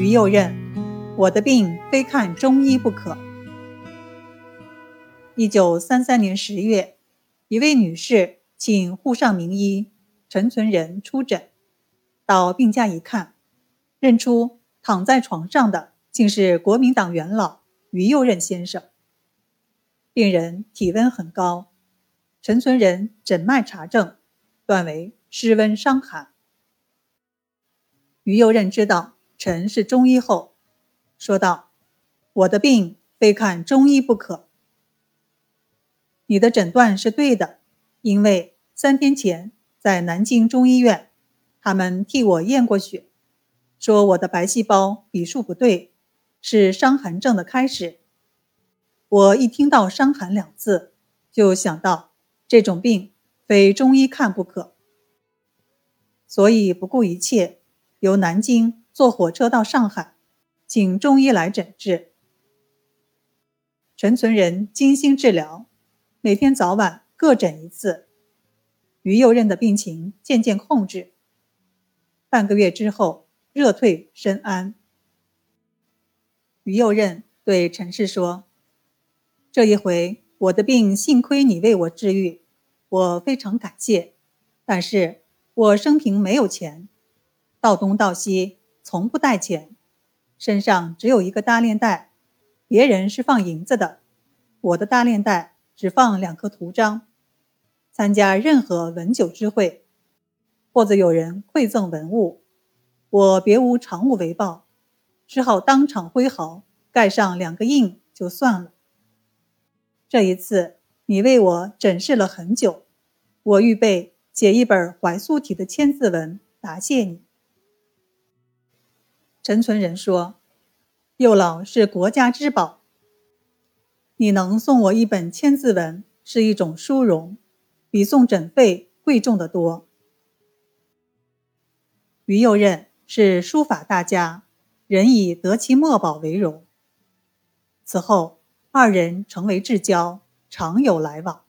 于右任，我的病非看中医不可。一九三三年十月，一位女士请沪上名医陈存仁出诊，到病家一看，认出躺在床上的竟是国民党元老于右任先生。病人体温很高，陈存仁诊脉查证，断为湿温伤寒。于右任知道。陈是中医后，说道：“我的病非看中医不可。你的诊断是对的，因为三天前在南京中医院，他们替我验过血，说我的白细胞比数不对，是伤寒症的开始。我一听到‘伤寒’两字，就想到这种病非中医看不可，所以不顾一切，由南京。”坐火车到上海，请中医来诊治。陈存仁精心治疗，每天早晚各诊一次。于右任的病情渐渐控制，半个月之后热退身安。于右任对陈氏说：“这一回我的病幸亏你为我治愈，我非常感谢。但是我生平没有钱，到东到西。”从不带钱，身上只有一个大链袋，别人是放银子的，我的大链袋只放两颗图章。参加任何文酒之会，或者有人馈赠文物，我别无长物为报，只好当场挥毫盖上两个印就算了。这一次你为我诊视了很久，我预备写一本怀素体的千字文答谢你。陈存仁说：“幼老是国家之宝，你能送我一本千字文是一种殊荣，比送诊费贵重的多。”于右任是书法大家，人以得其墨宝为荣。此后，二人成为至交，常有来往。